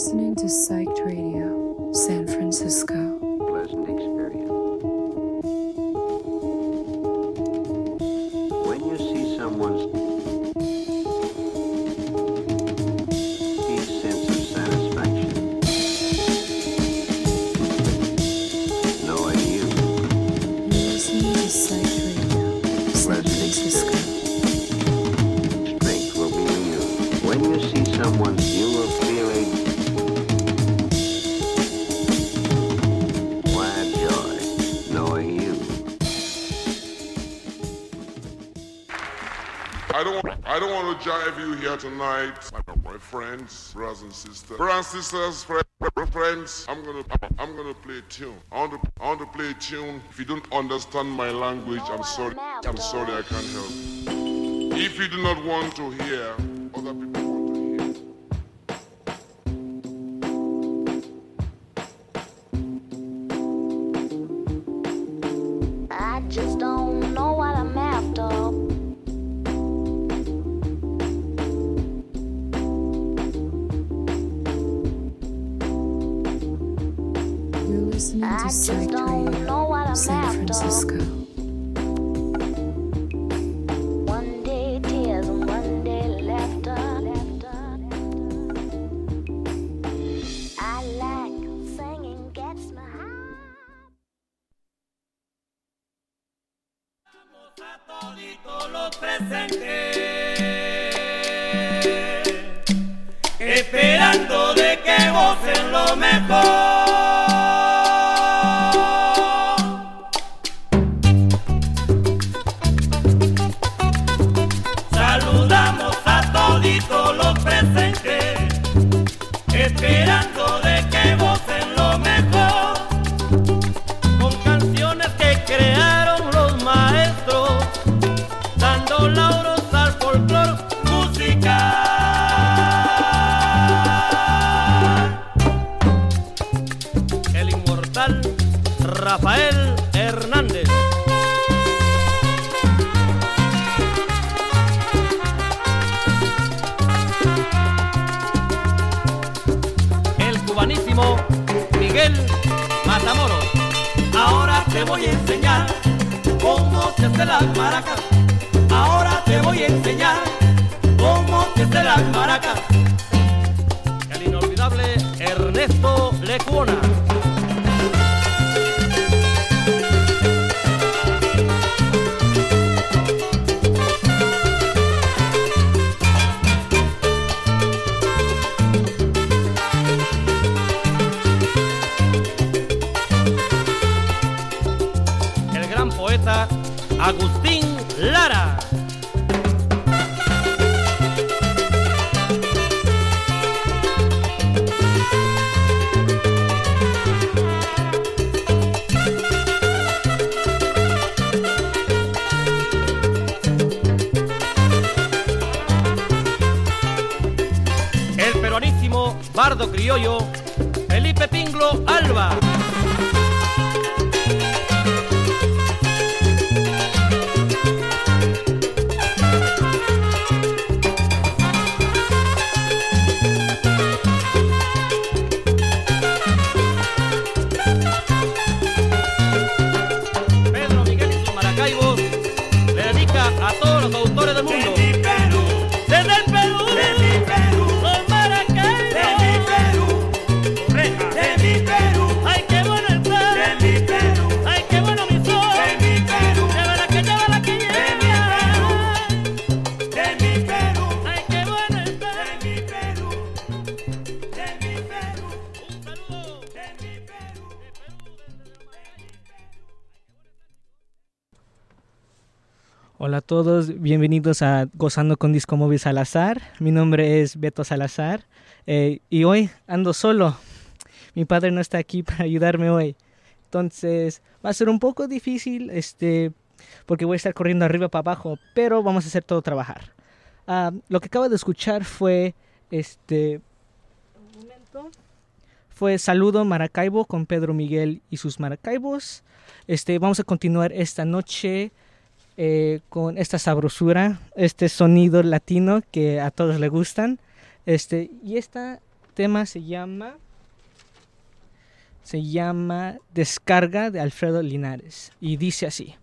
listening to Psyched Radio, San Francisco. tonight. My, friends, brothers and sisters, brothers and sisters, friends. I'm gonna, I'm gonna play a tune. I want to, I want to play a tune. If you don't understand my language, I'm sorry. I'm sorry, I can't help. If you do not want to hear. Bienvenidos a Gozando con Disco Móvil Salazar. Mi nombre es Beto Salazar eh, y hoy ando solo. Mi padre no está aquí para ayudarme hoy. Entonces va a ser un poco difícil este, porque voy a estar corriendo arriba para abajo, pero vamos a hacer todo trabajar. Ah, lo que acabo de escuchar fue este fue Saludo Maracaibo con Pedro Miguel y sus Maracaibos. Este, vamos a continuar esta noche eh, con esta sabrosura, este sonido latino que a todos les gustan. Este, y este tema se llama se llama Descarga de Alfredo Linares y dice así.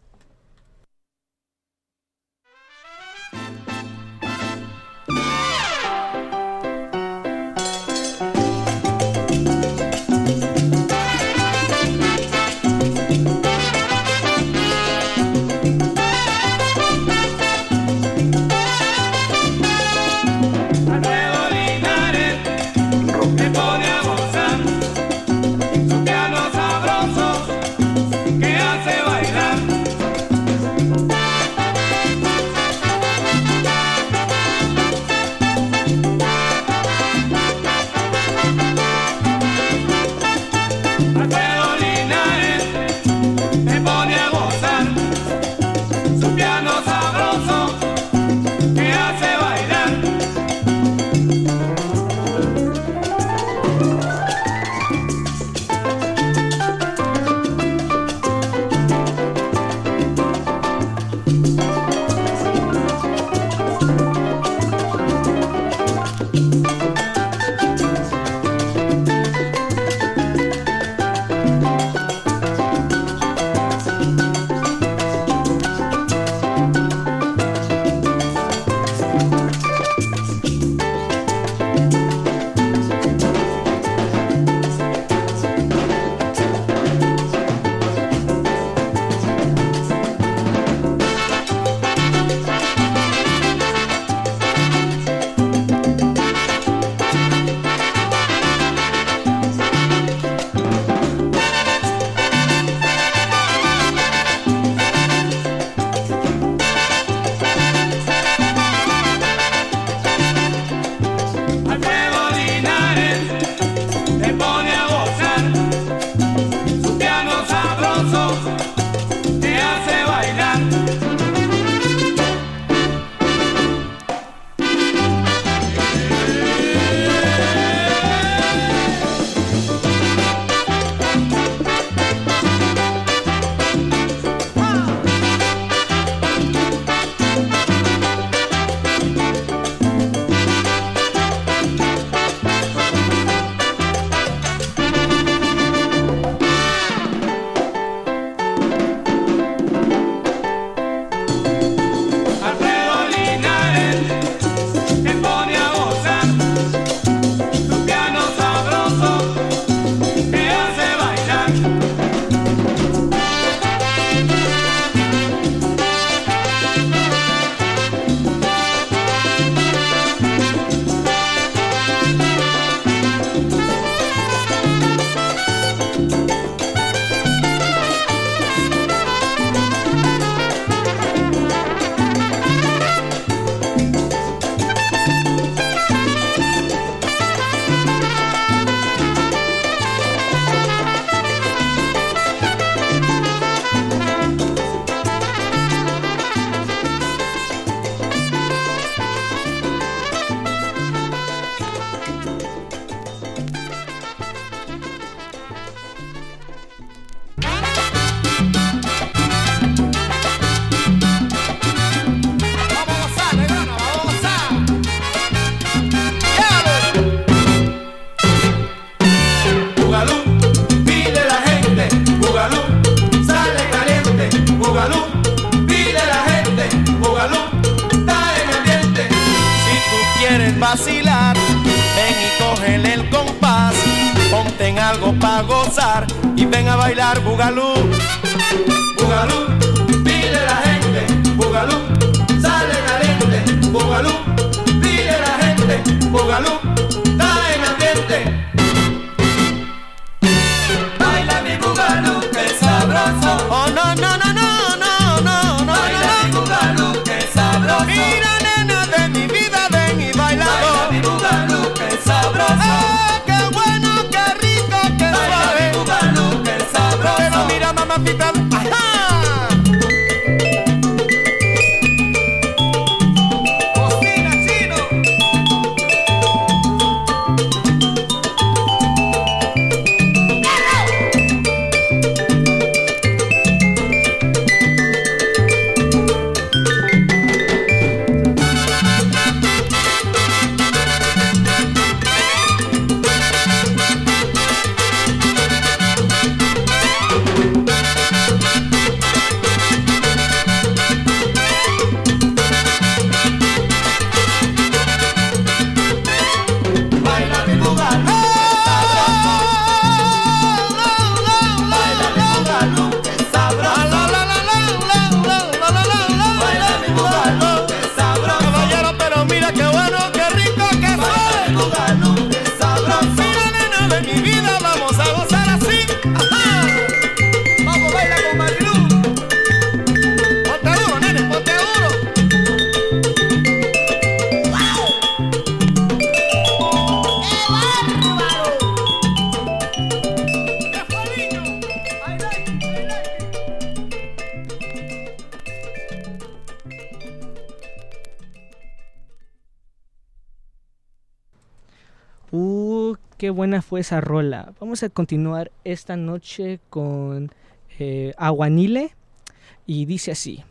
rola. Vamos a continuar esta noche con eh, Aguanile y dice así.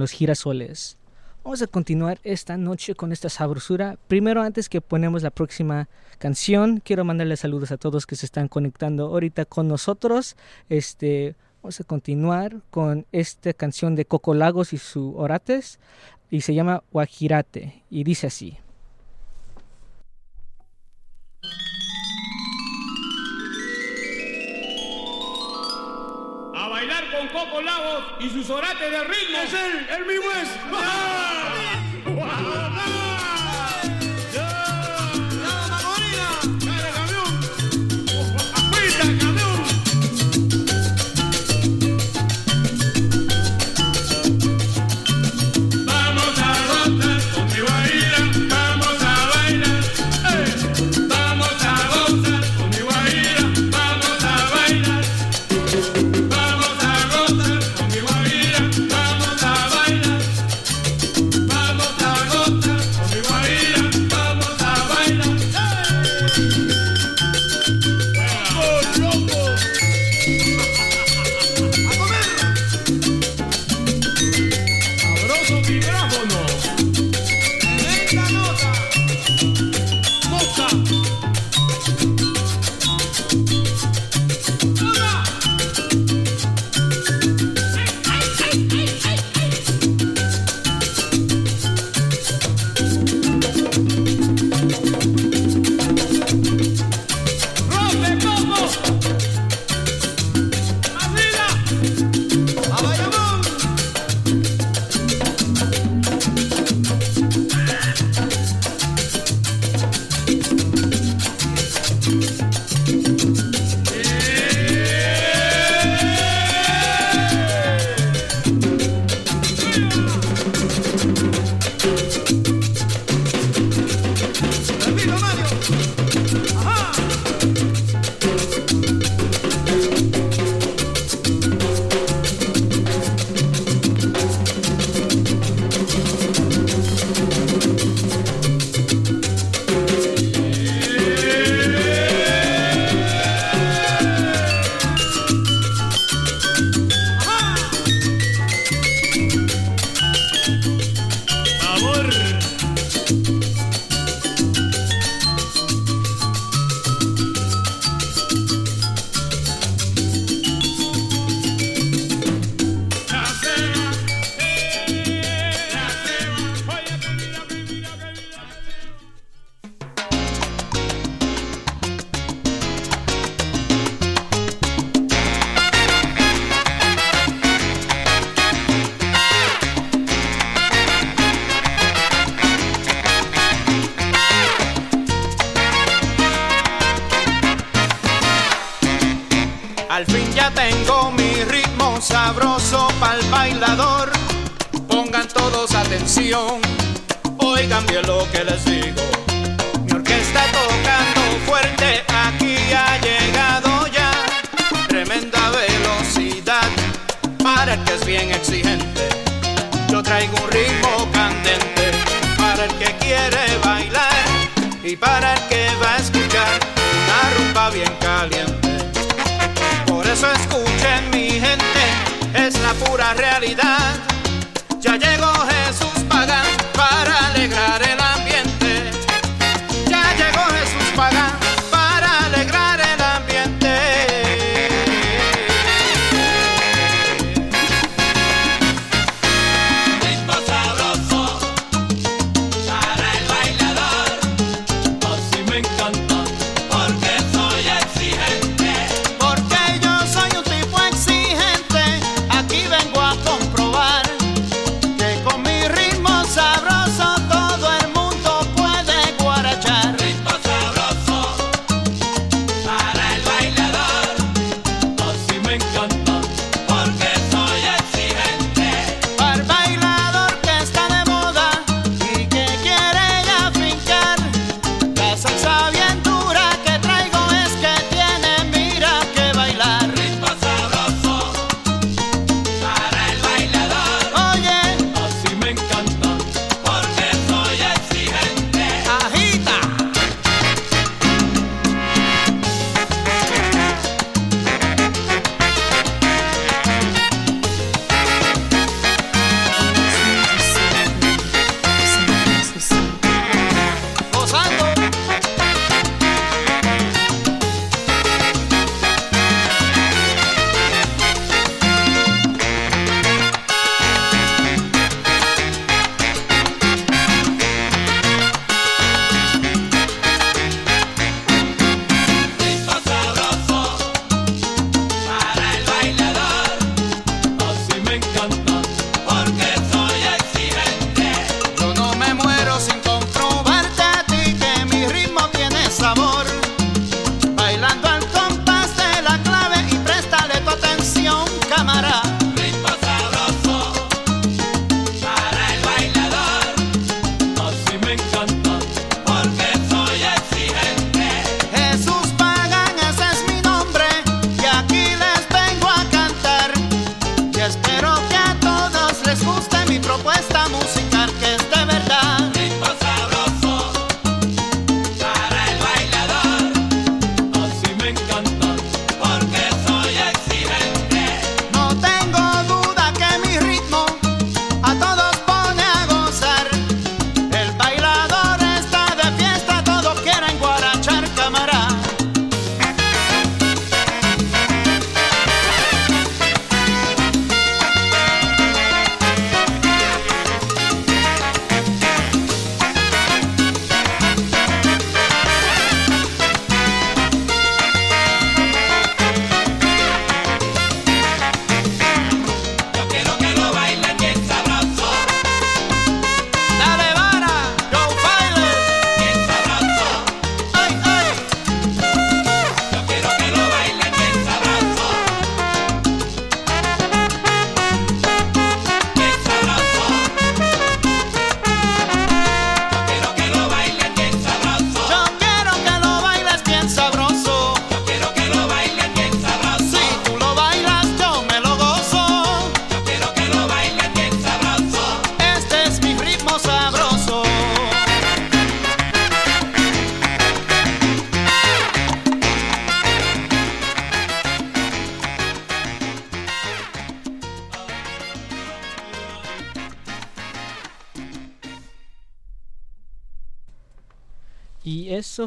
los girasoles. Vamos a continuar esta noche con esta sabrosura. Primero, antes que ponemos la próxima canción, quiero mandarle saludos a todos que se están conectando ahorita con nosotros. Este, vamos a continuar con esta canción de Coco Lagos y su Orates y se llama Guajirate y dice así. con Coco Lavo y sus orates de ritmo. Es él, el mismo es. ¡Ah!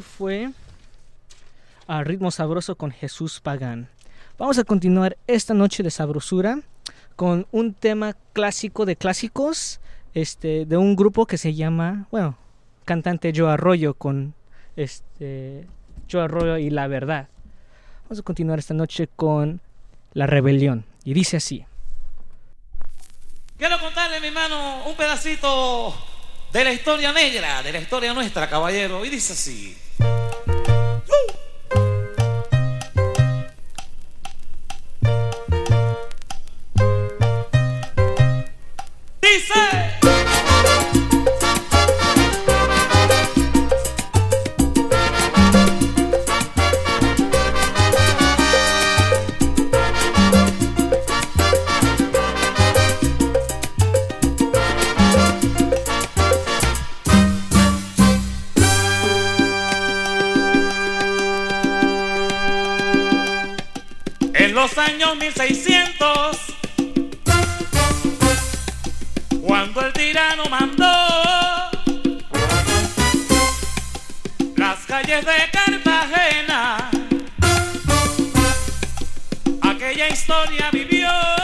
fue a Ritmo Sabroso con Jesús Pagán. Vamos a continuar esta noche de sabrosura con un tema clásico de clásicos este, de un grupo que se llama, bueno, cantante Joe Arroyo con este, Joe Arroyo y La Verdad. Vamos a continuar esta noche con La Rebelión y dice así. Quiero contarle, mi hermano, un pedacito de la historia negra, de la historia nuestra, caballero. Y dice así. los años 1600, cuando el tirano mandó las calles de Cartagena, aquella historia vivió.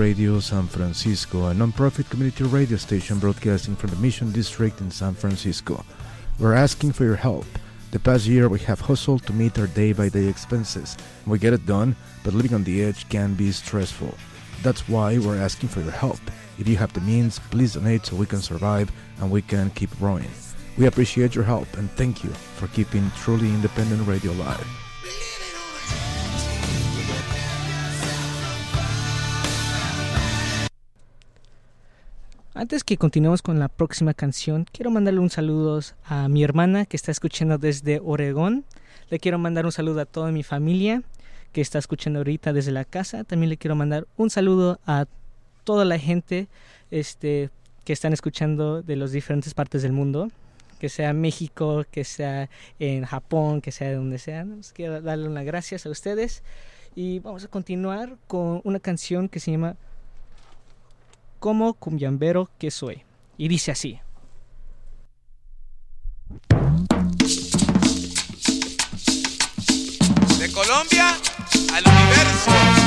Radio San Francisco, a nonprofit community radio station broadcasting from the Mission District in San Francisco. We're asking for your help. The past year we have hustled to meet our day-by-day expenses. We get it done, but living on the edge can be stressful. That's why we're asking for your help. If you have the means, please donate so we can survive and we can keep growing. We appreciate your help and thank you for keeping truly independent radio alive. Antes que continuemos con la próxima canción, quiero mandarle un saludo a mi hermana que está escuchando desde Oregón. Le quiero mandar un saludo a toda mi familia que está escuchando ahorita desde la casa. También le quiero mandar un saludo a toda la gente este, que están escuchando de las diferentes partes del mundo, que sea México, que sea en Japón, que sea de donde sea. Quiero darle unas gracias a ustedes y vamos a continuar con una canción que se llama Como cumbiambero que soy. Y dice así. De Colombia al universo.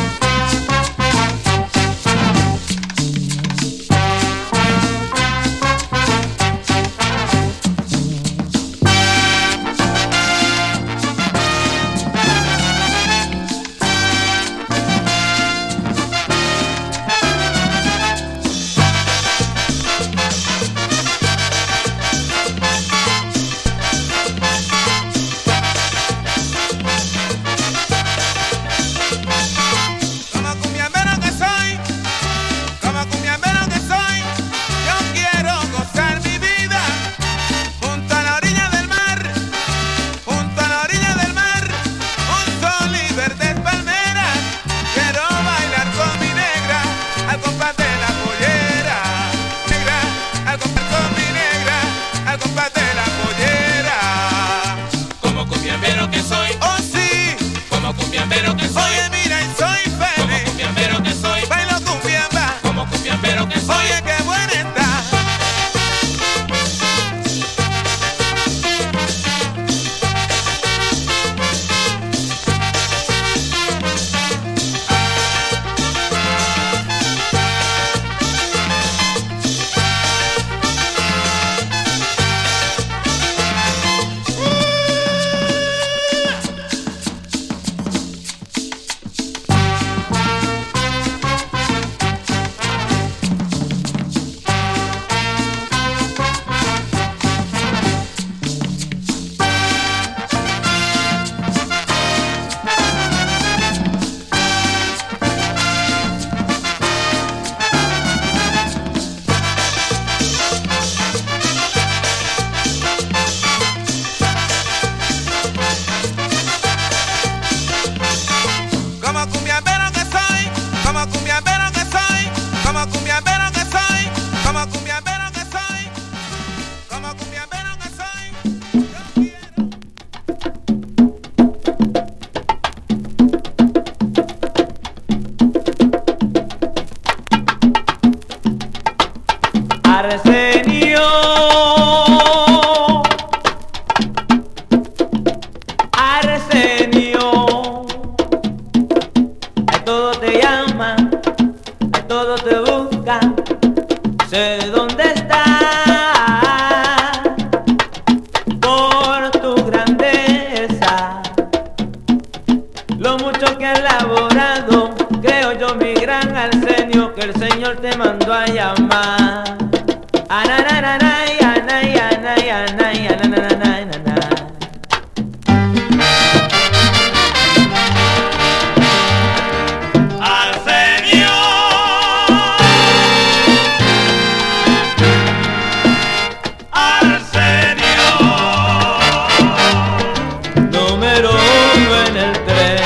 El tren.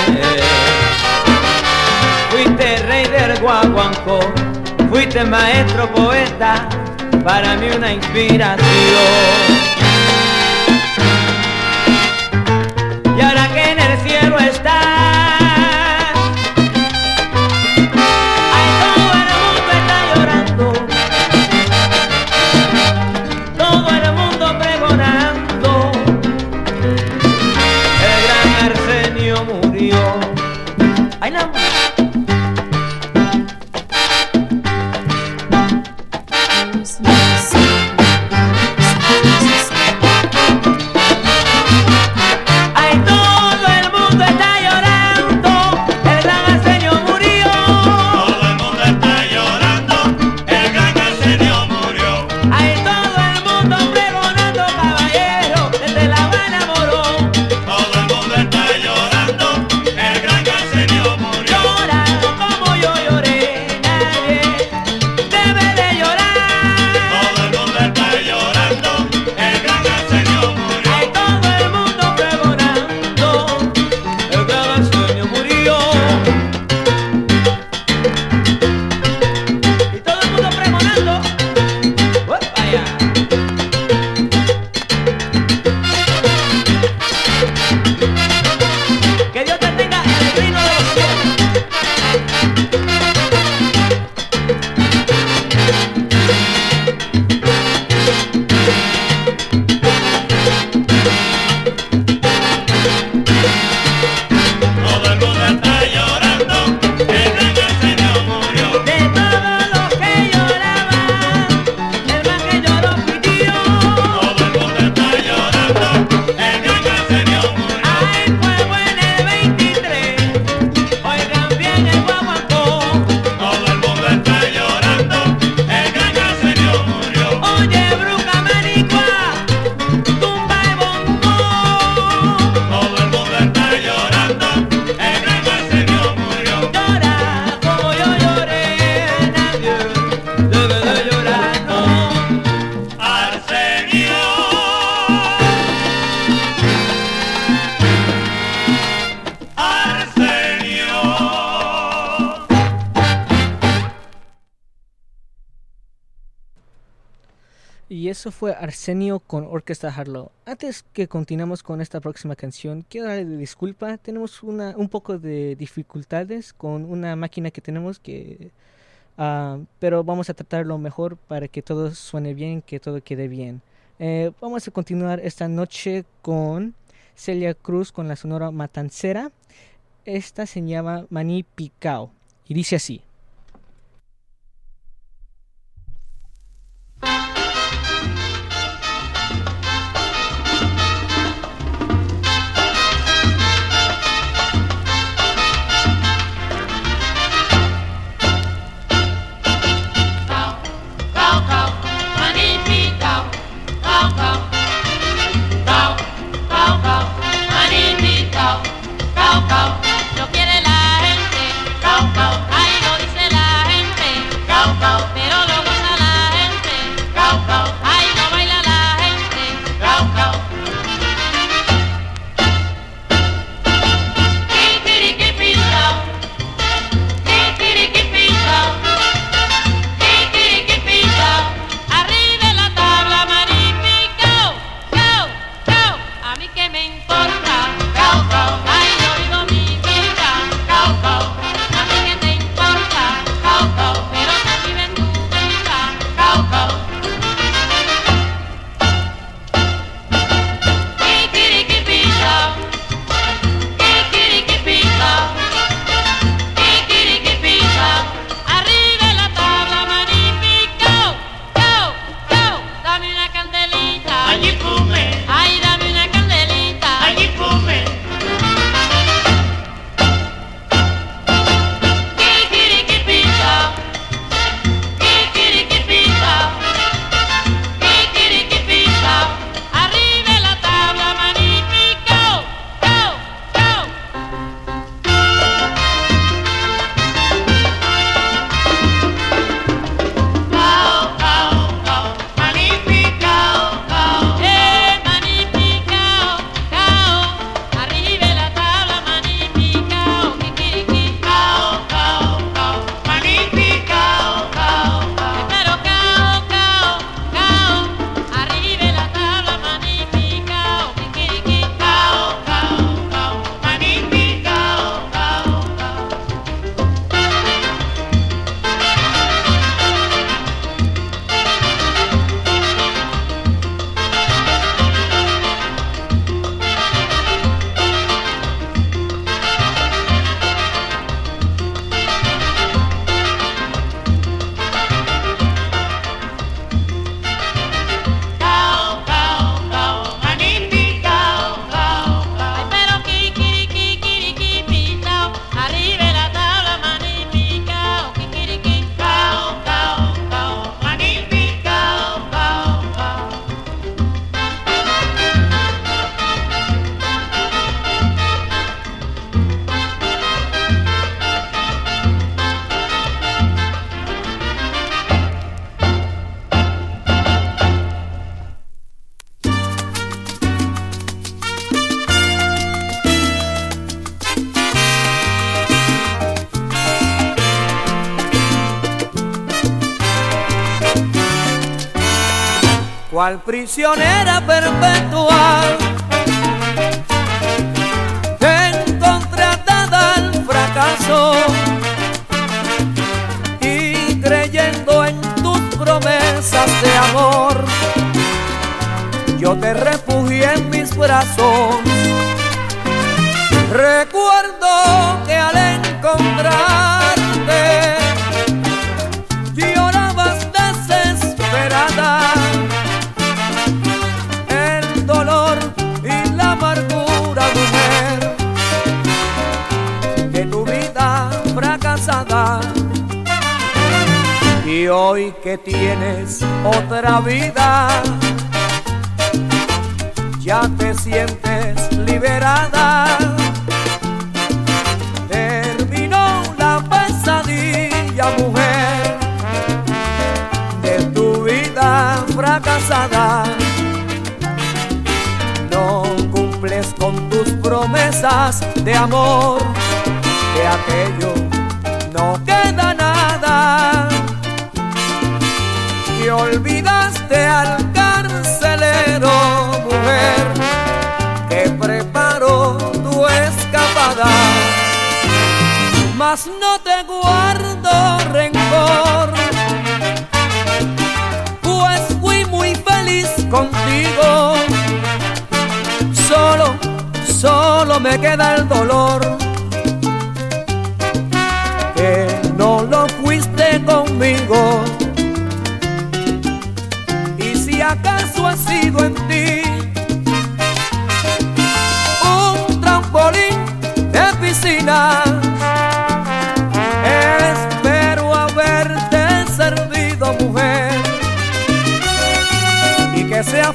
Fuiste rey del guaguancó, fuiste maestro poeta, para mí una inspiración. Orquesta Harlow. Antes que continuemos con esta próxima canción, quiero darle disculpa. Tenemos una, un poco de dificultades con una máquina que tenemos que... ah, pero vamos a tratarlo mejor para que todo suene bien, que todo quede bien. Eh, vamos a continuar esta noche con Celia Cruz con la sonora Matancera. Esta se llama Maní Picao y dice así. Cual prisionera perpetua contratada al fracaso y creyendo en tus promesas de amor yo te refugié en mis brazos. Recuerdo que al encontrarte Hoy que tienes otra vida, ya te sientes liberada. Terminó la pesadilla, mujer, de tu vida fracasada no cumples con tus promesas de amor, de aquello no queda nada. olvidaste al carcelero, mujer, que preparó tu escapada. Mas no te guardo rencor, pues fui muy feliz contigo. Solo, solo me queda el dolor. Que no lo fuiste conmigo.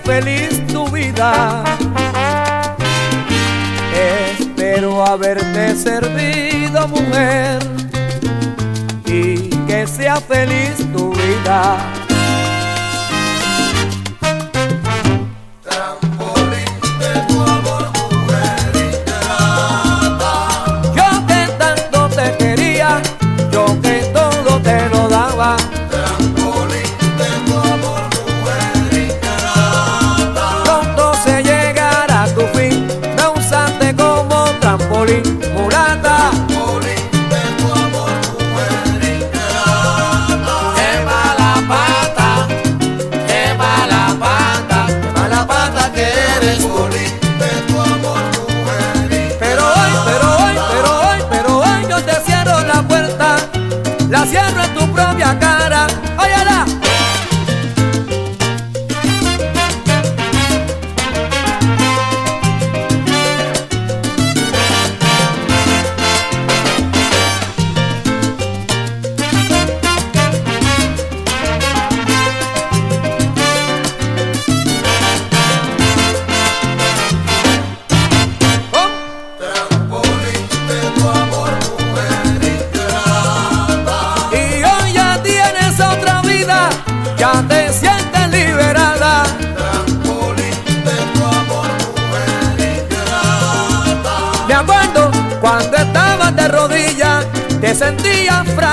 Feliz tu vida. Espero haberte servido, mujer, y que sea feliz tu vida.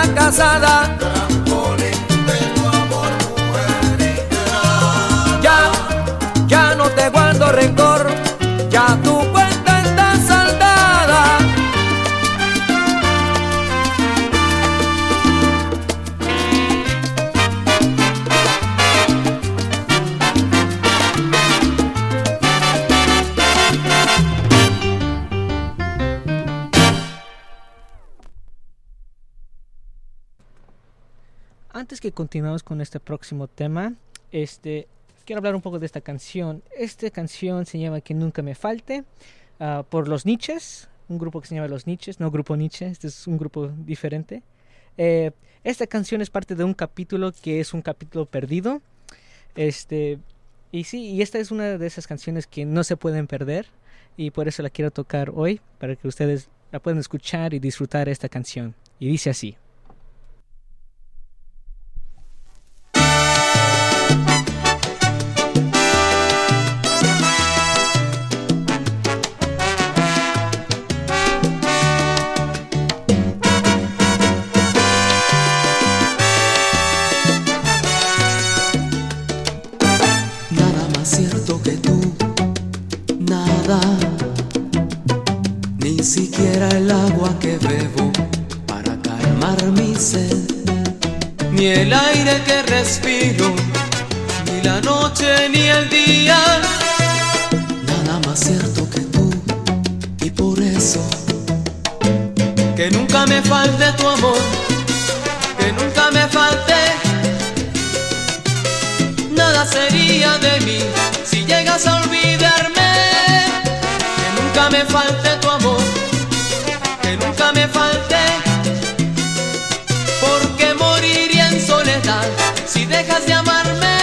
Sentías Continuemos con este próximo tema, este quiero hablar un poco de esta canción. Esta canción se llama Que nunca me falte ah, por los Niches, un grupo que se llama Los Niches, no Grupo Nietzsche, este es un grupo diferente. Eh, esta canción es parte de un capítulo que es un capítulo perdido. Este, y sí, y esta es una de esas canciones que no se pueden perder y por eso la quiero tocar hoy para que ustedes la puedan escuchar y disfrutar esta canción. Y dice así. Ni la noche ni el día. Nada más cierto que tú, y por eso, que nunca me falte tu amor, que nunca me falte nada sería de mí si llegas a olvidarme. Que nunca me falte tu amor, que nunca me falte, porque moriría en soledad dejas de amarme.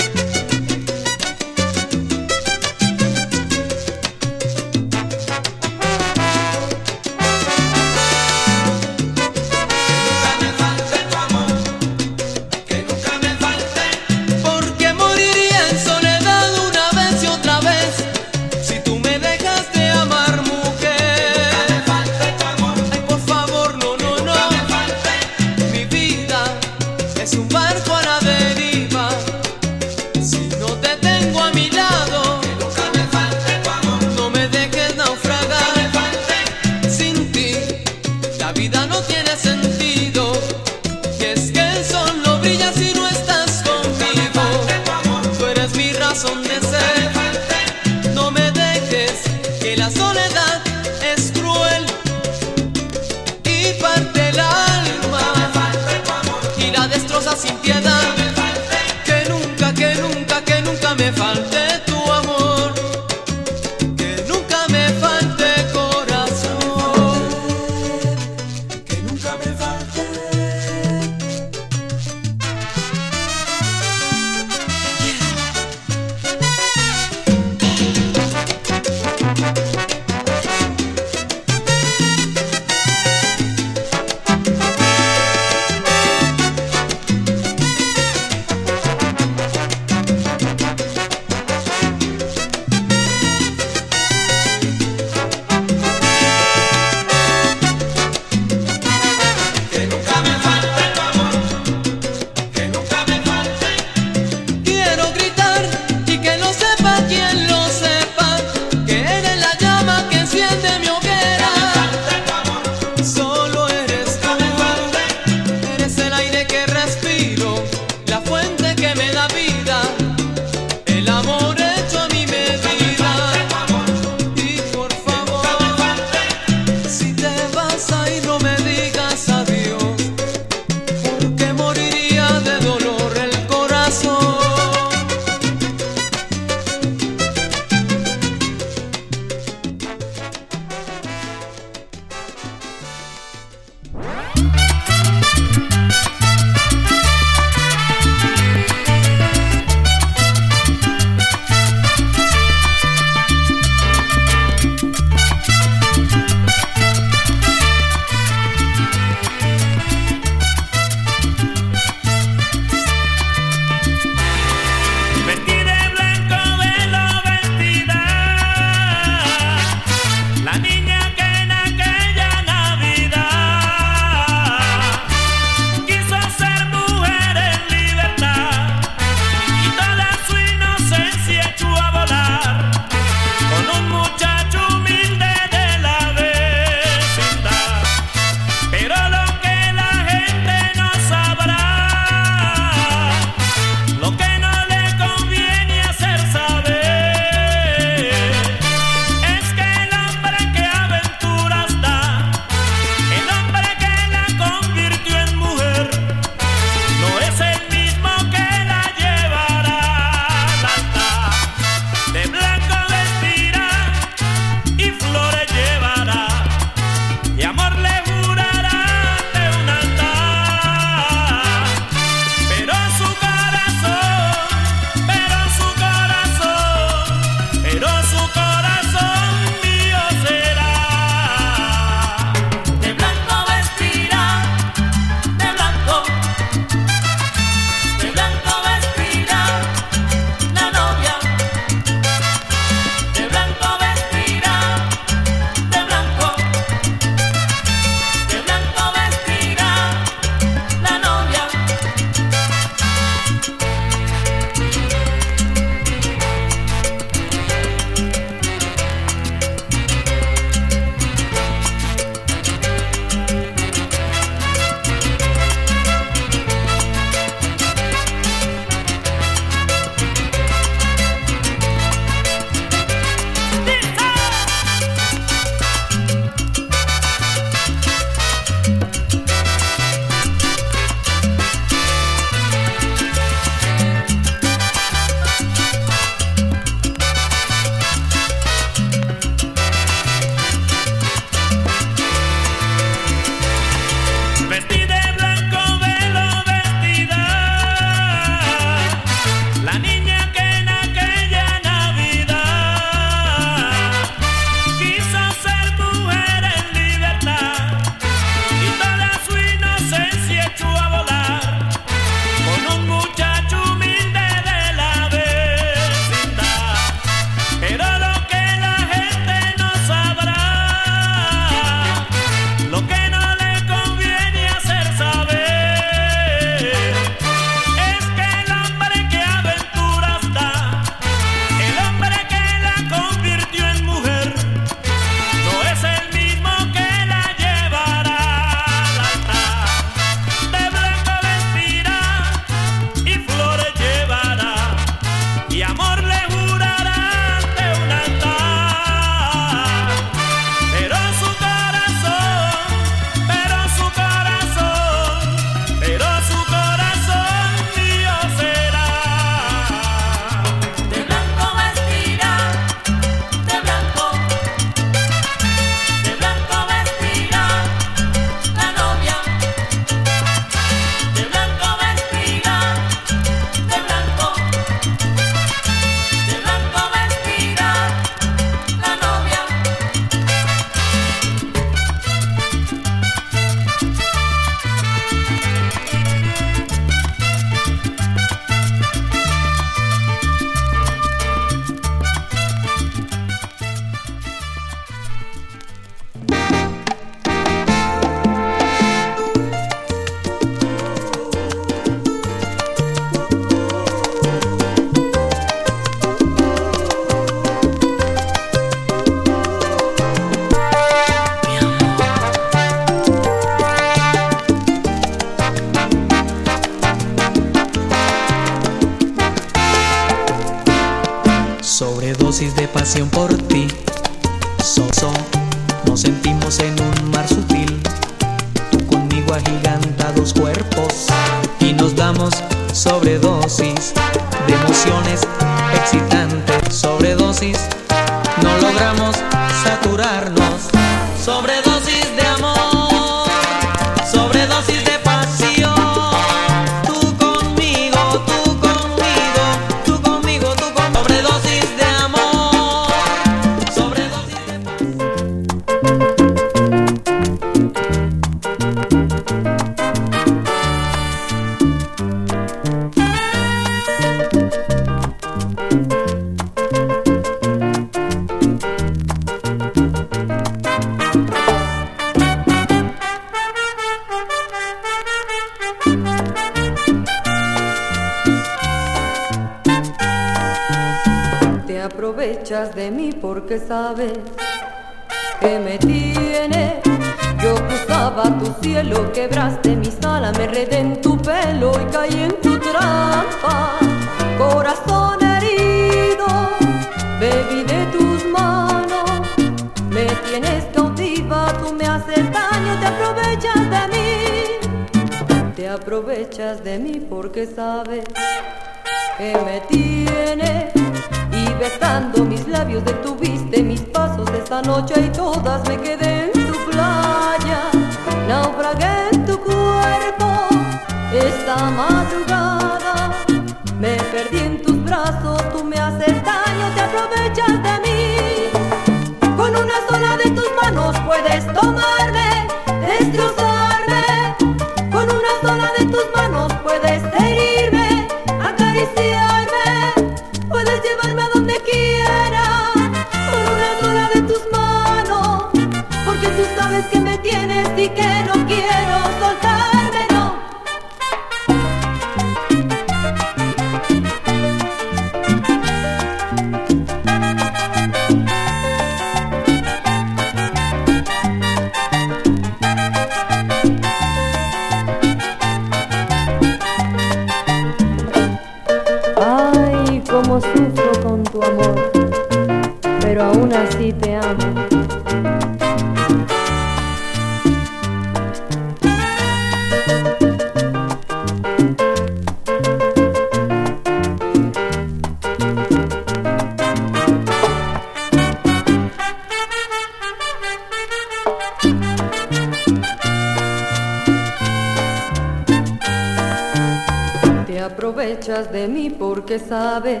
Porque sabes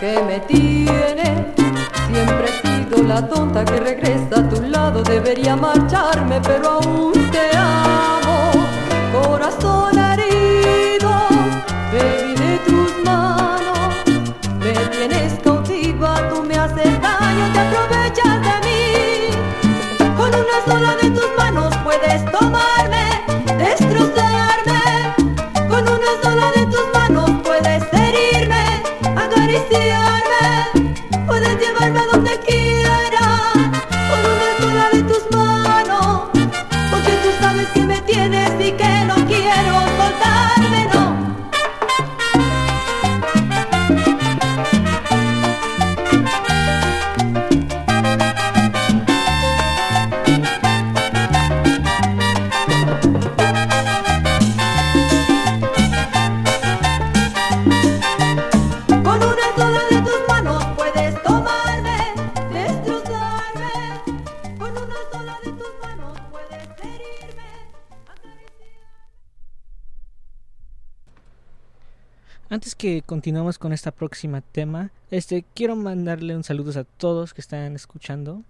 que me tiene. Siempre he sido la tonta que regresa a tu lado. Debería marcharme, pero con esta próxima tema, este quiero mandarle un saludo a todos que están escuchando.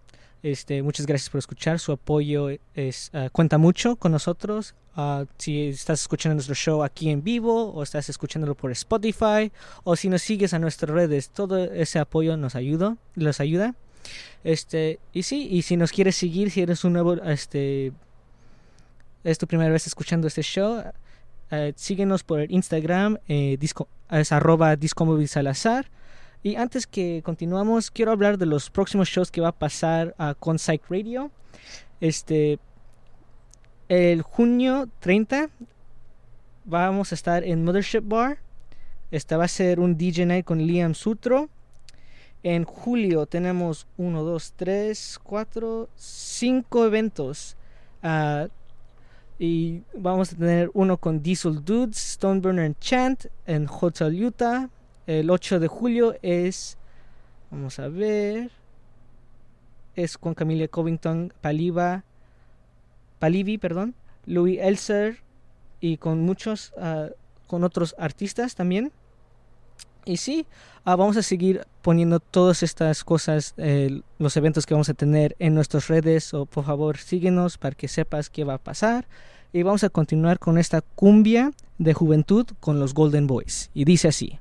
Este, muchas gracias por escuchar. Su apoyo es ah, cuenta mucho con nosotros. Ah, si estás escuchando nuestro show aquí en vivo o estás escuchándolo por Spotify o si nos sigues a nuestras redes, todo ese apoyo nos ayuda, los ayuda. Este, y sí, y si nos quieres seguir, si eres un nuevo este es tu primera vez escuchando este show, eh, síguenos por el Instagram, eh, disco, es arroba Discomovil Salazar. Y antes que continuamos, quiero hablar de los próximos shows que va a pasar uh, con Psych Radio. Este, el junio 30 vamos a estar en Mothership Bar. Esta va a ser un DJ night con Liam Sutro. En julio tenemos 1, 2, 3, 4, 5 eventos. Uh, y vamos a tener uno con Diesel Dudes, Stoneburner Chant en Hotel Utah. El 8 de julio es. Vamos a ver. Es con Camille Covington, Paliva. Palivi, perdón. Louis Elser. Y con muchos. Uh, con otros artistas también. Y sí, ah, vamos a seguir poniendo todas estas cosas, eh, los eventos que vamos a tener en nuestras redes. O por favor, síguenos para que sepas qué va a pasar. Y vamos a continuar con esta cumbia de juventud con los Golden Boys. Y dice así.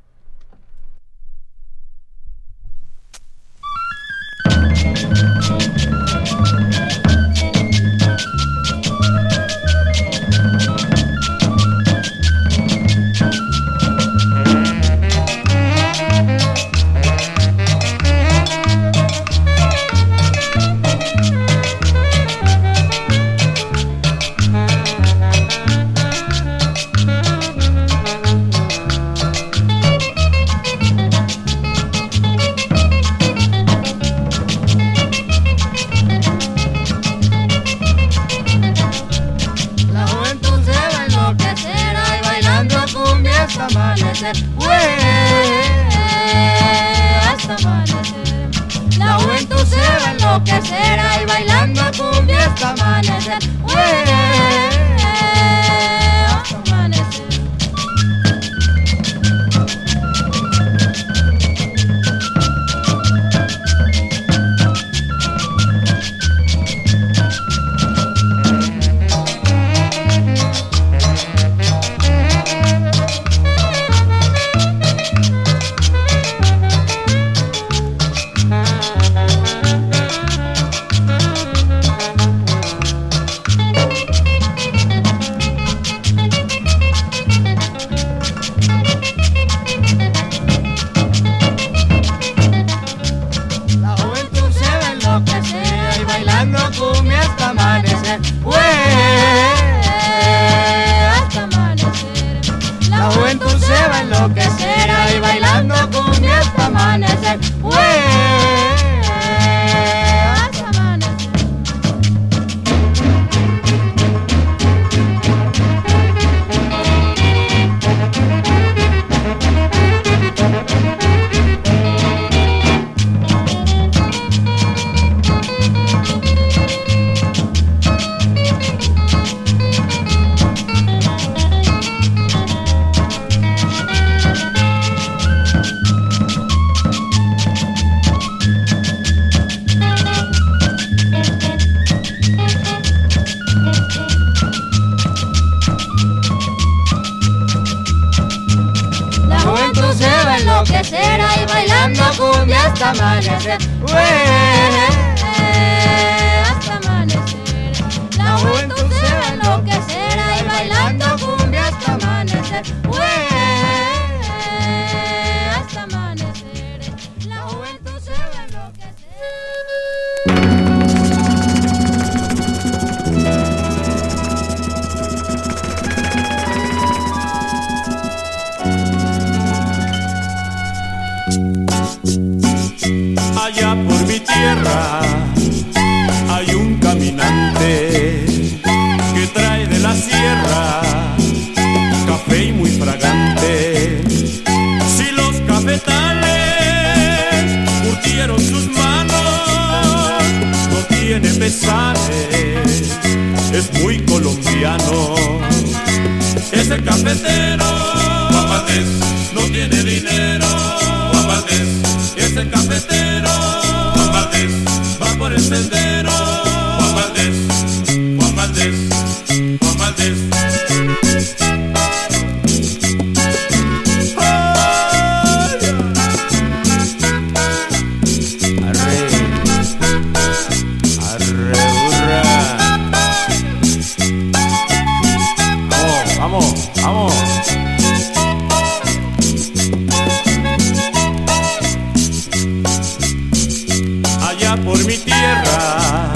por mi tierra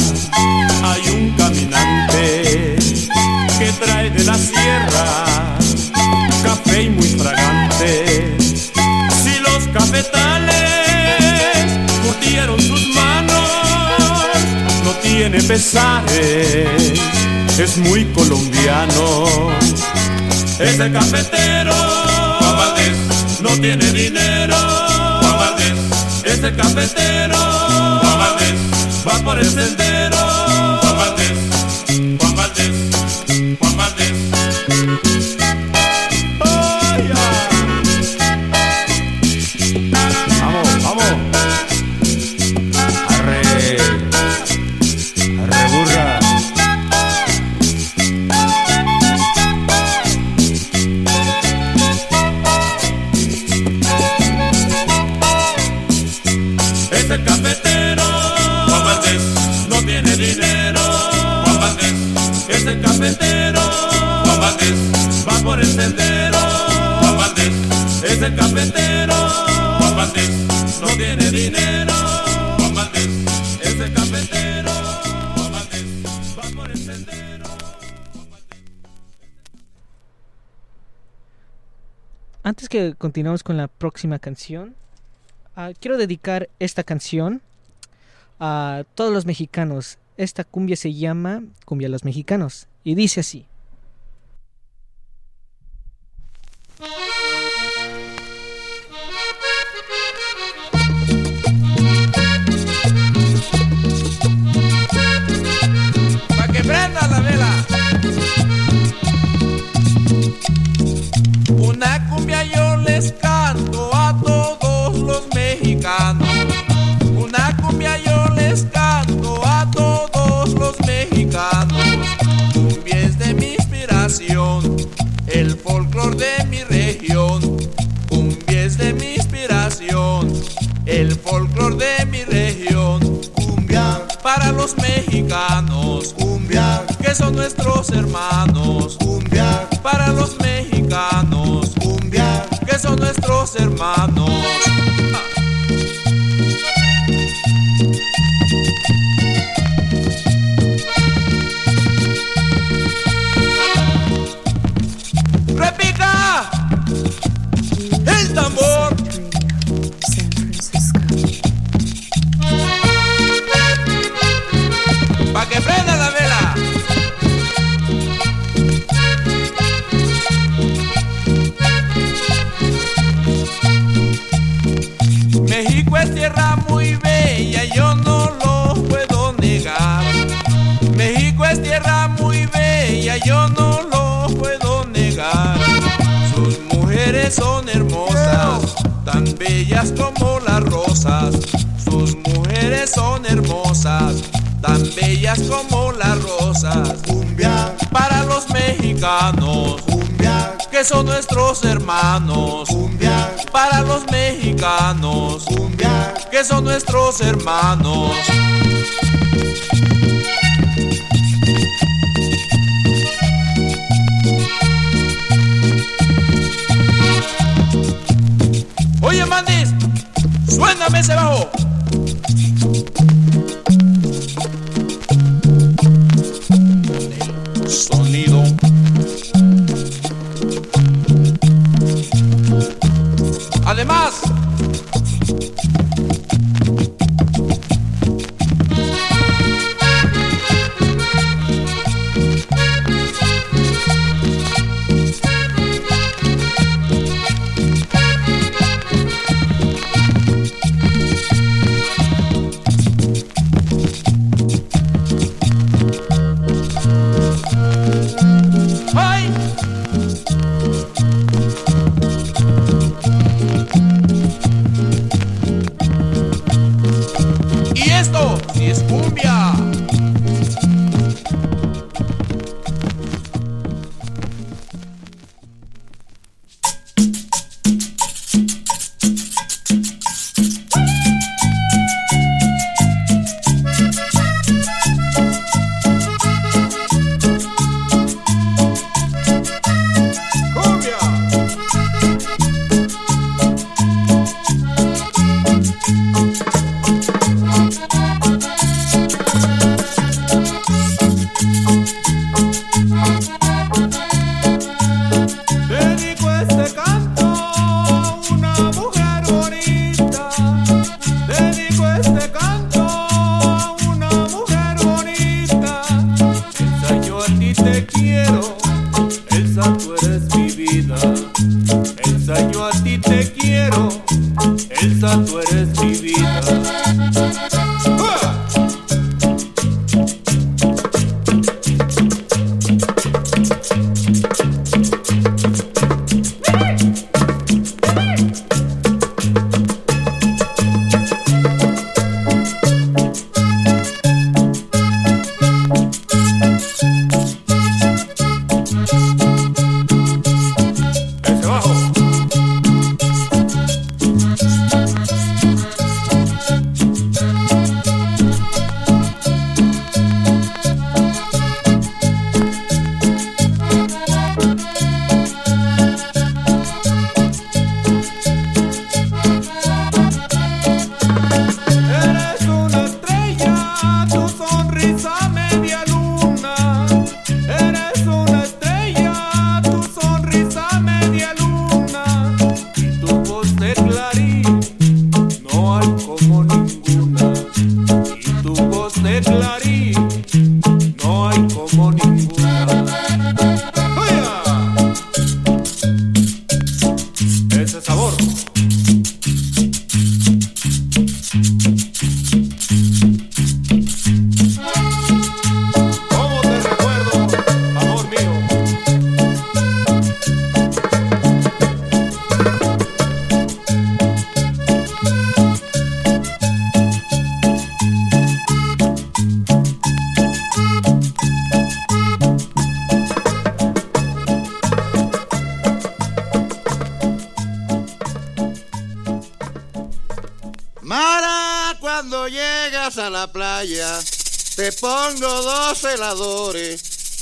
hay un caminante que trae de la sierra café y muy fragante. Si los cafetales curtieron sus manos, no tiene pesares, es muy colombiano. Ese cafetero no tiene dinero. Juan ese cafetero va por el que continuemos con la próxima canción, ah, quiero dedicar esta canción a todos los mexicanos. Esta cumbia se llama Cumbia a los Mexicanos y dice así. Pa' que prenda la vela. Una cumbia yo les canto a todos los mexicanos. Una cumbia yo les canto a todos los mexicanos. Cumbia es de mi inspiración, el folclor de mi región. Cumbia es de mi inspiración, el folclor de mi región. Cumbia para los mexicanos. Cumbia que son nuestros hermanos. Cumbia para los mexicanos. Que son nuestros hermanos. Yo no lo puedo negar. Sus mujeres son hermosas, tan bellas como las rosas. Sus mujeres son hermosas, tan bellas como las rosas. Cumbia para los mexicanos. Cumbia que son nuestros hermanos. Cumbia para los mexicanos. Cumbia que son nuestros hermanos. Oye, Mandis, suéname ese bajo.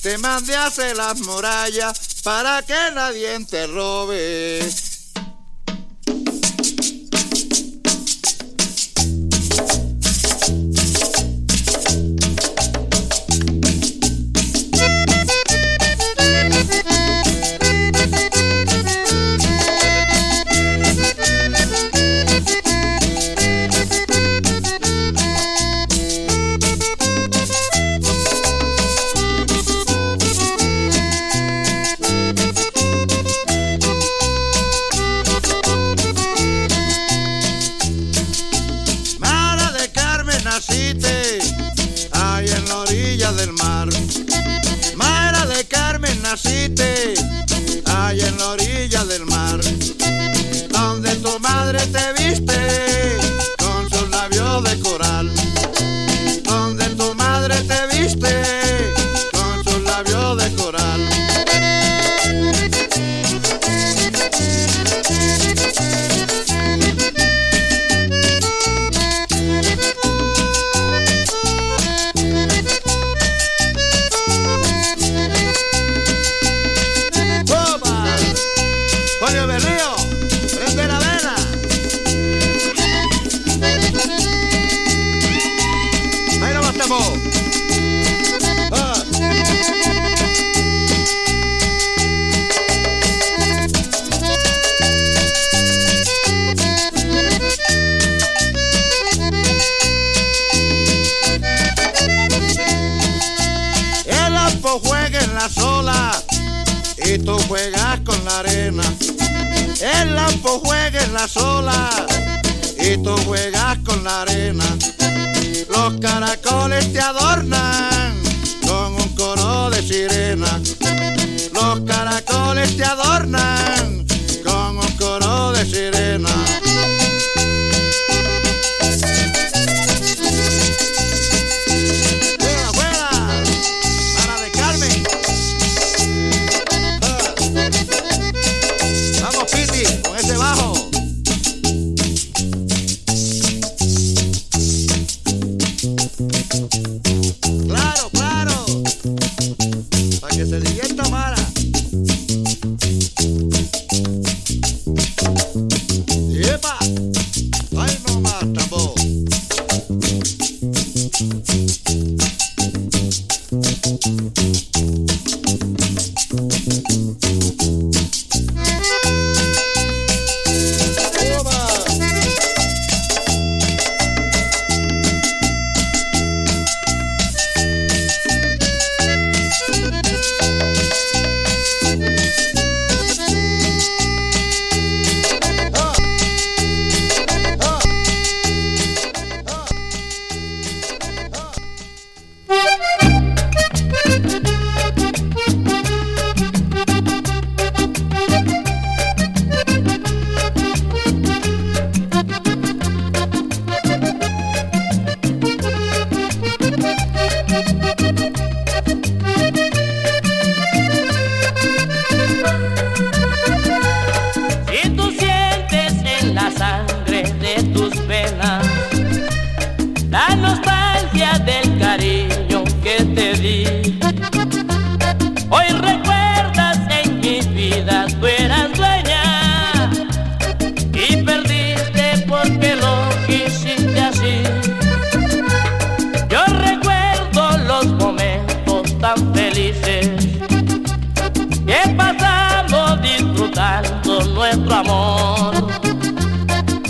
te mandé a hacer las murallas para que nadie te robe.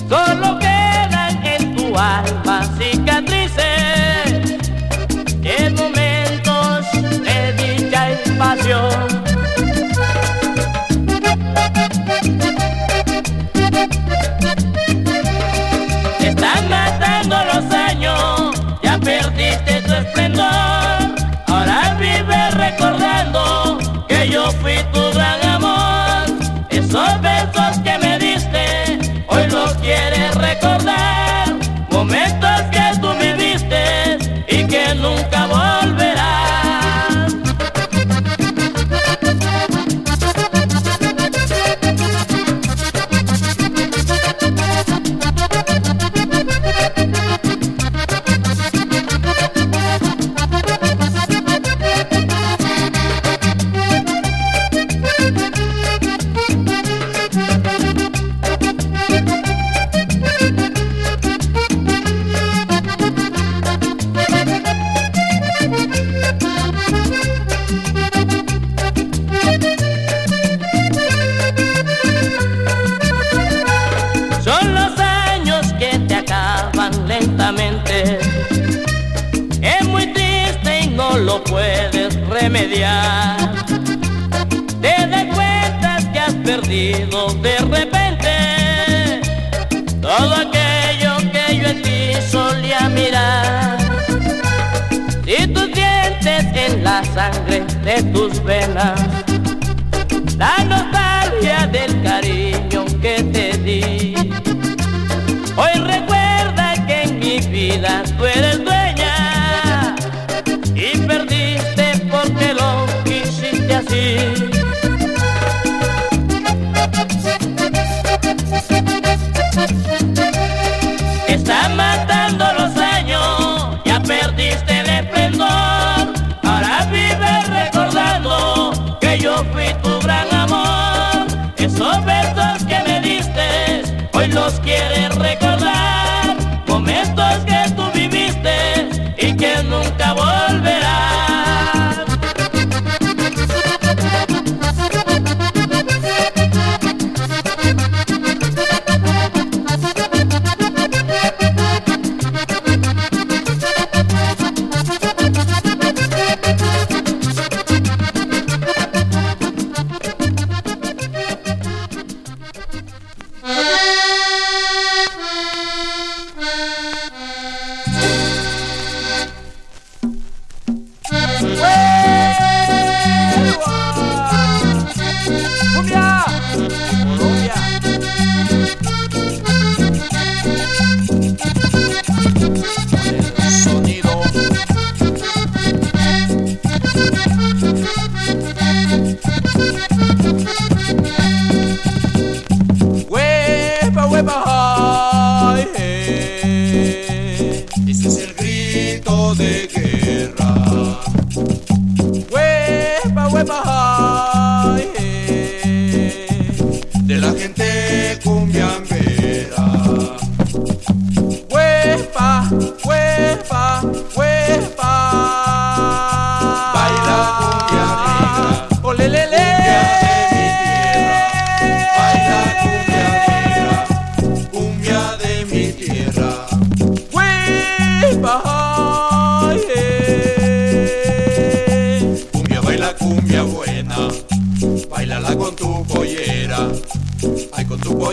Solo quedan en tu alma cicatrices de momentos de dicha y pasión. Te están matando los años, ya perdiste tu esplendor.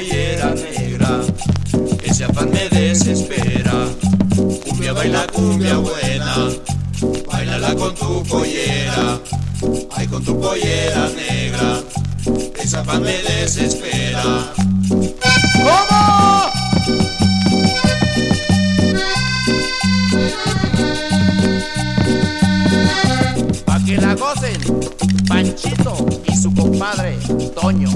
playera negra. Ese afán me desespera. Cumbia, baila cumbia buena. Bailala con tu pollera. Ay, con tu pollera negra. Ese afán me desespera. ¿Cómo? Pa' que la gocen Panchito y su compadre Toño.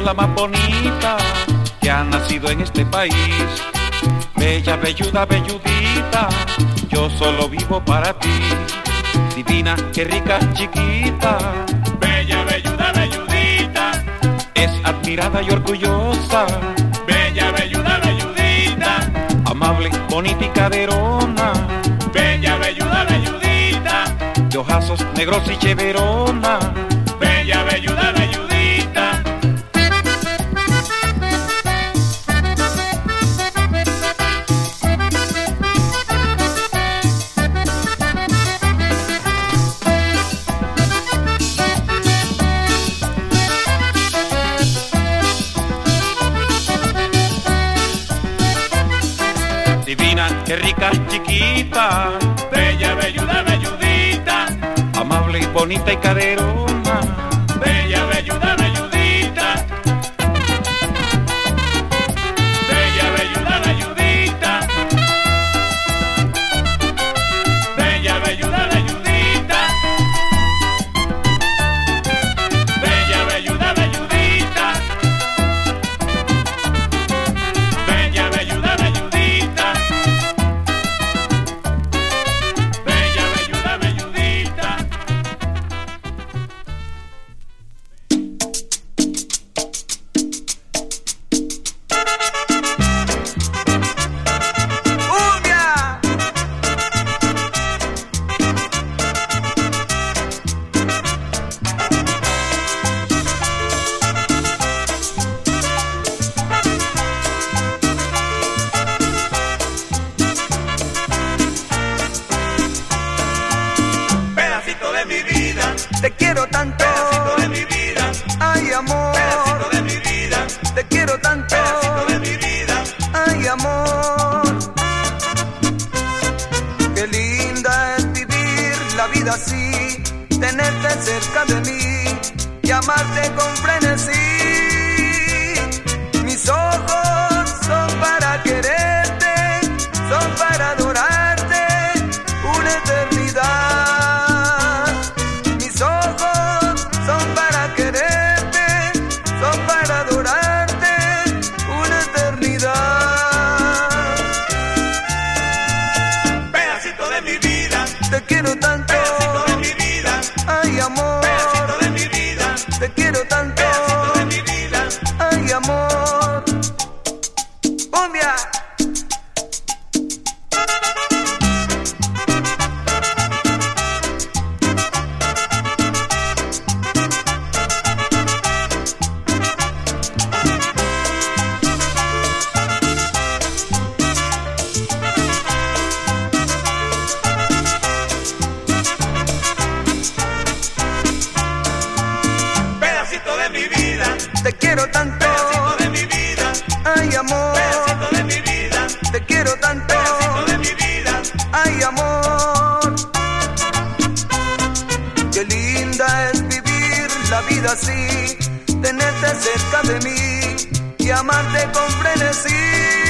la más bonita que ha nacido en este país. Bella, belluda, belludita, yo solo vivo para ti. Divina, qué rica, chiquita. Bella, belluda, belludita. Es admirada y orgullosa. Bella, belluda, belludita. Amable, bonita y caderona. Bella, belluda, belludita. De ojazos negros y cheverona. Bella, belluda, belludita Juanita y Cadero. cerca de mí y amarte con frenesí.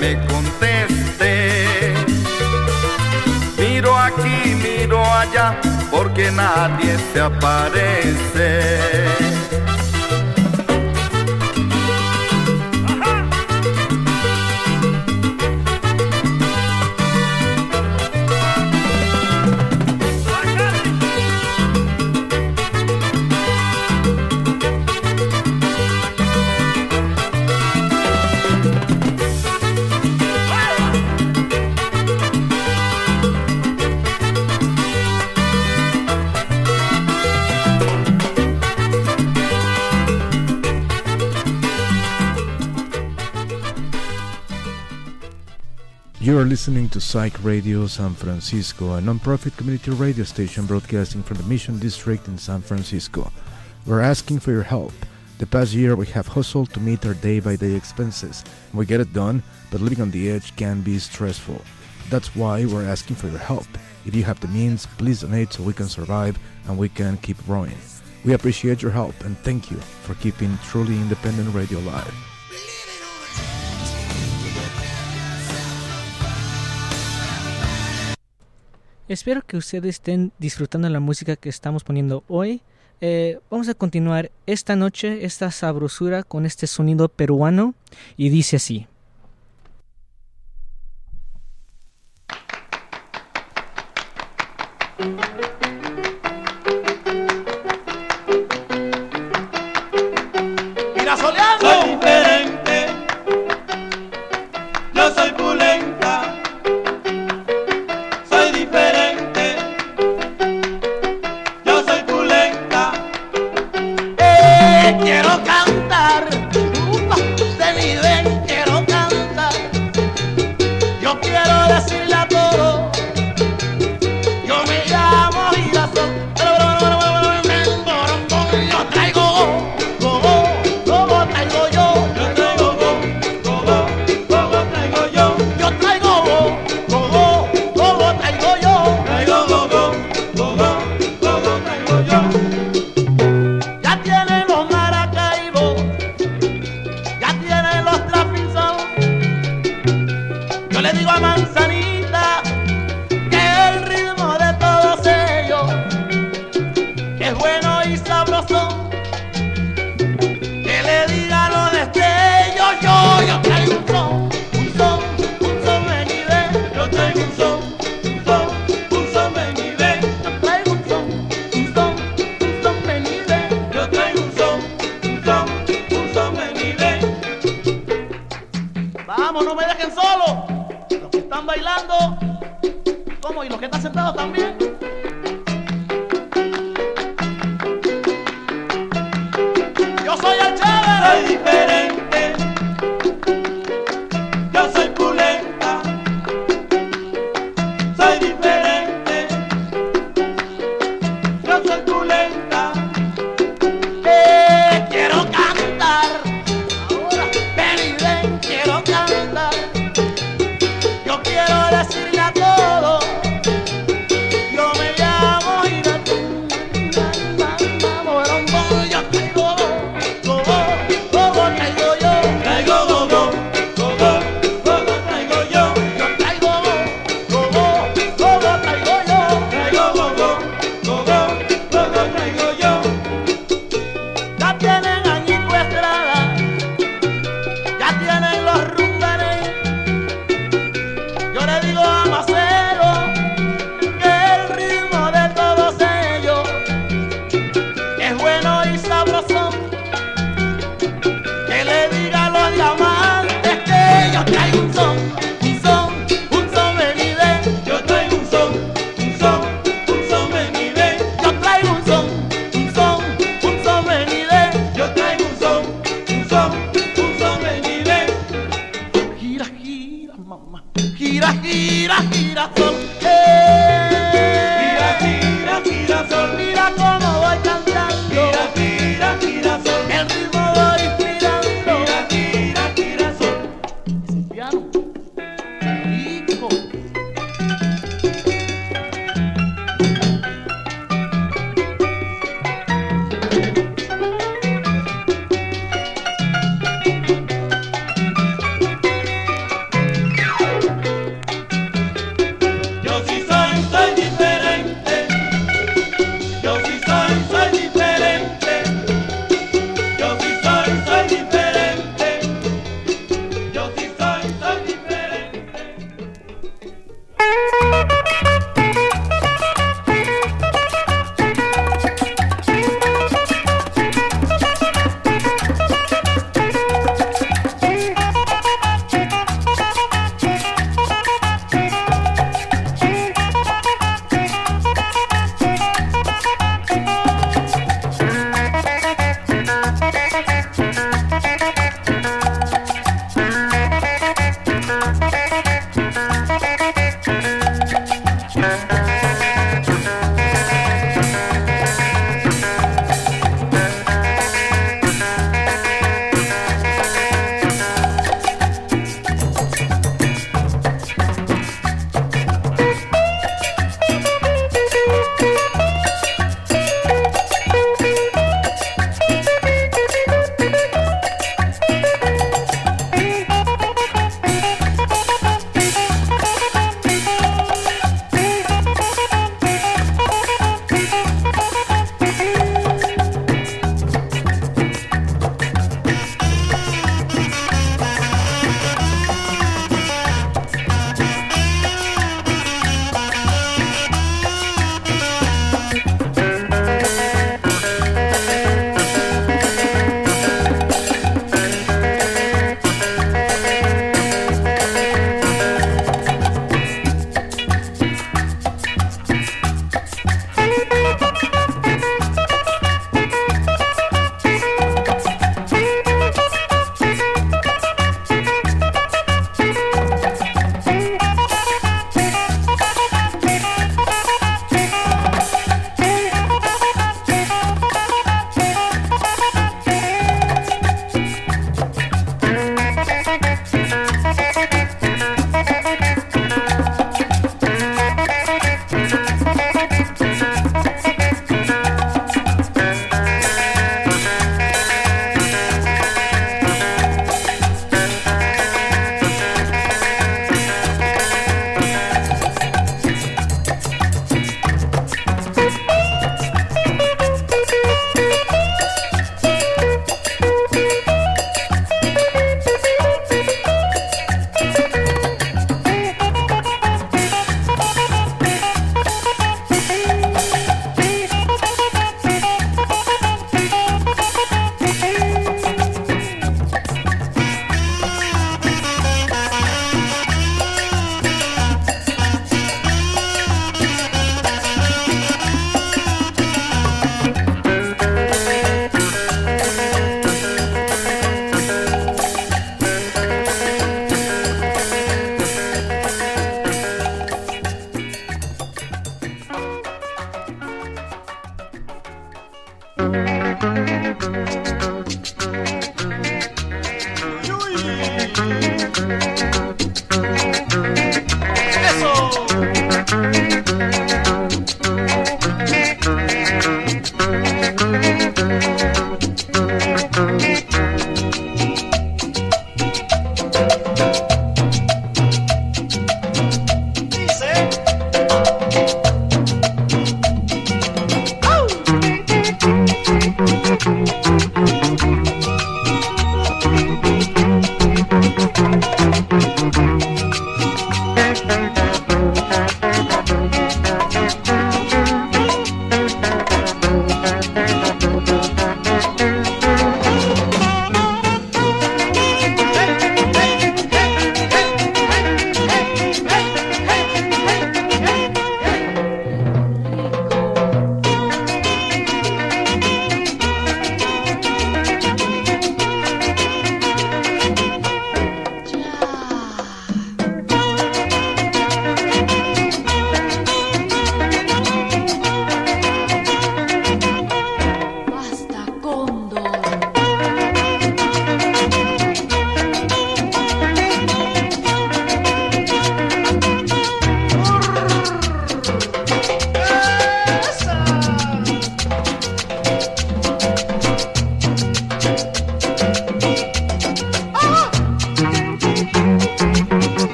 Me conteste. Miro aquí, miro allá, porque nadie se aparece. You are listening to Psych Radio San Francisco, a non-profit community radio station broadcasting from the Mission District in San Francisco. We're asking for your help. The past year we have hustled to meet our day-by-day expenses. We get it done, but living on the edge can be stressful. That's why we're asking for your help. If you have the means, please donate so we can survive and we can keep growing. We appreciate your help and thank you for keeping truly independent radio alive. Espero que ustedes estén disfrutando la música que estamos poniendo hoy. Eh, vamos a continuar esta noche, esta sabrosura con este sonido peruano y dice así.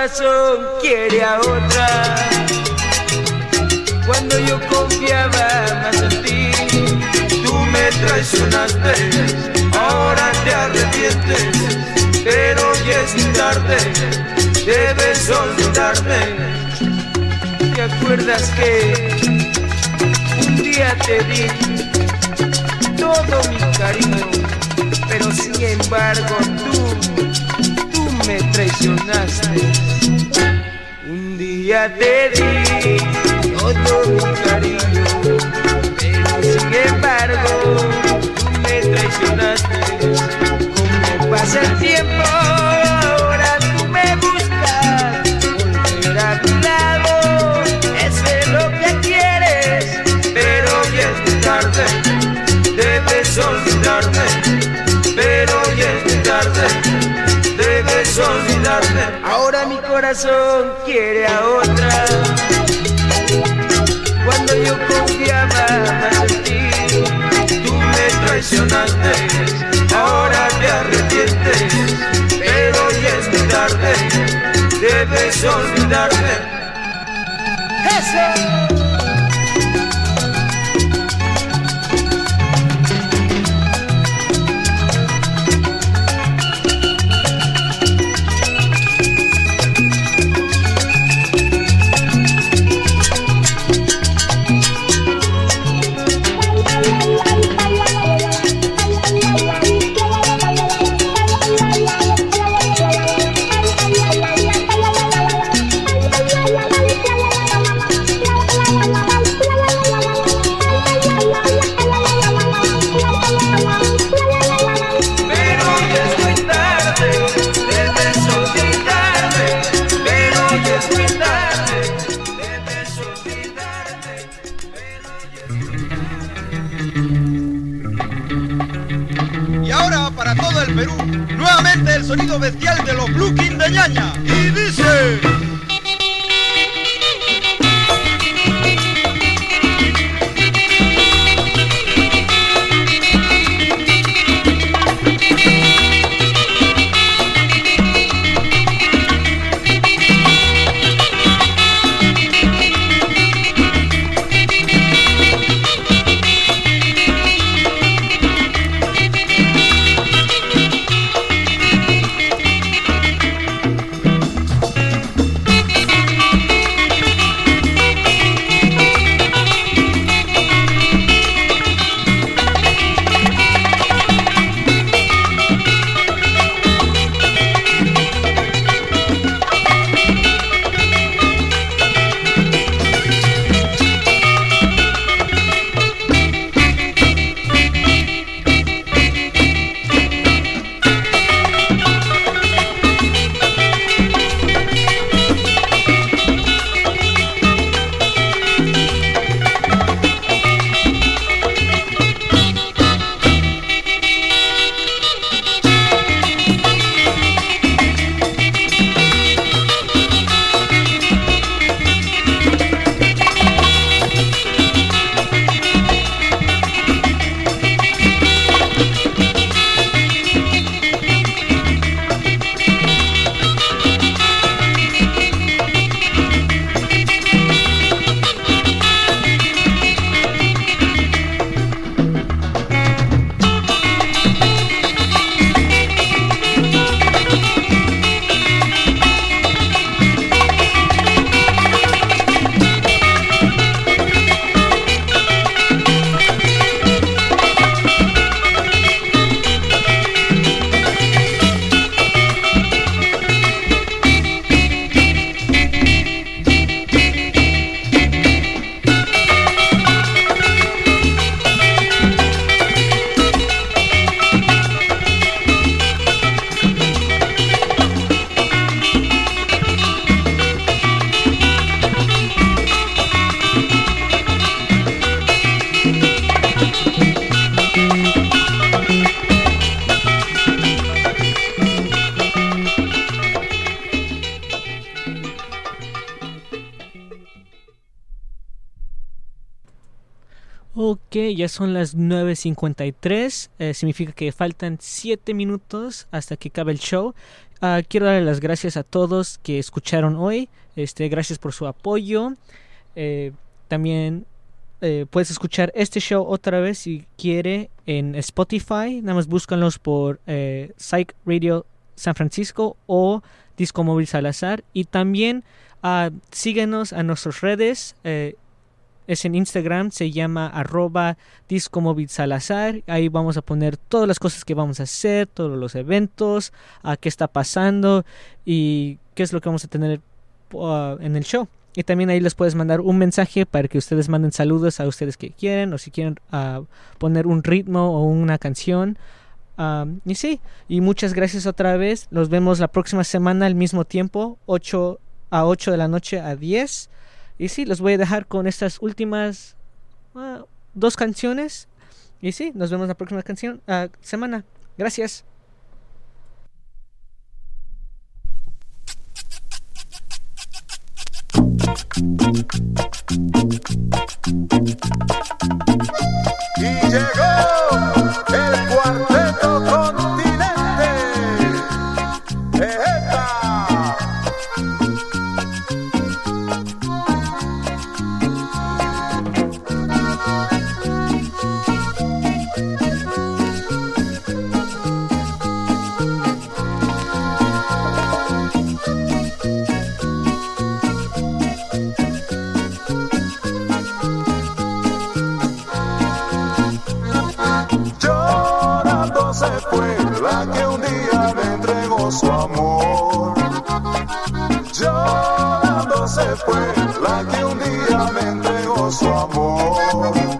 Corazón quiere a otra. Cuando yo confiaba más en ti, tú me traicionaste. Ahora te arrepientes, pero ya es tarde. Debes olvidarme. ¿Te acuerdas que un día te di todo mi cariño? Pero sin embargo tú me traicionaste. Un día te di todo mi cariño, pero sin embargo me traicionaste. Como pasa el tiempo, Ahora mi corazón quiere a otra. Cuando yo confiaba en ti, tú me traicionaste. Ahora te arrepientes, pero ya es muy tarde. Debes olvidarme. Eso. Ya son las 9.53. eh, significa que faltan 7 minutos hasta que acabe el show. Ah, quiero darle las gracias a todos que escucharon hoy. Este, gracias por su apoyo. Eh, también eh, puedes escuchar este show otra vez si quiere en Spotify. Nada más búscanlos por eh, Psych Radio San Francisco o Disco Móvil Salazar. Y también ah, síguenos a nuestras redes. Es en Instagram, se llama arroba Disco Móvil Salazar. Ahí vamos a poner todas las cosas que vamos a hacer, todos los eventos, a qué está pasando y qué es lo que vamos a tener uh, en el show. Y también ahí les puedes mandar un mensaje para que ustedes manden saludos a ustedes que quieren o si quieren ah, poner un ritmo o una canción. Ah, y sí, y muchas gracias otra vez. Nos vemos la próxima semana al mismo tiempo, 8 a 8 de la noche a 10. Y sí, los voy a dejar con estas últimas ah, dos canciones. Y sí, nos vemos la próxima canción, ah, semana. Gracias. Fue la que un día me entregó su amor.